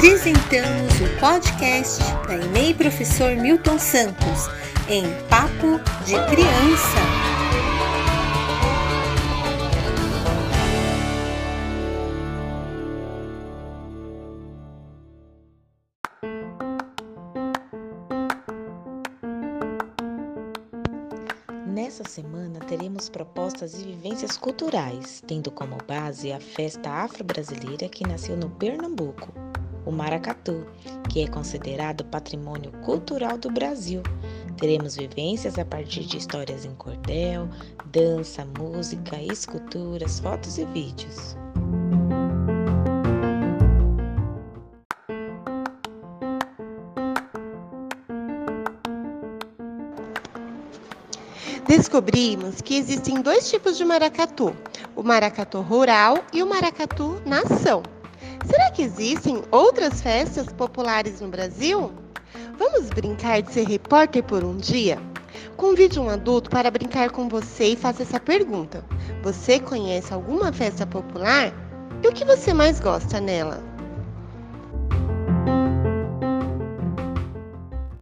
Apresentamos o podcast da EMEI Professor Milton Santos em Papo de Criança. Nessa semana teremos propostas e vivências culturais, tendo como base a festa afro-brasileira que nasceu no Pernambuco, o maracatu, que é considerado patrimônio cultural do Brasil. Teremos vivências a partir de histórias em cordel, dança, música, esculturas, fotos e vídeos. Descobrimos que existem dois tipos de maracatu: o maracatu rural e o maracatu nação. Será que existem outras festas populares no Brasil? Vamos brincar de ser repórter por um dia? Convide um adulto para brincar com você e faça essa pergunta: Você conhece alguma festa popular? E o que você mais gosta nela?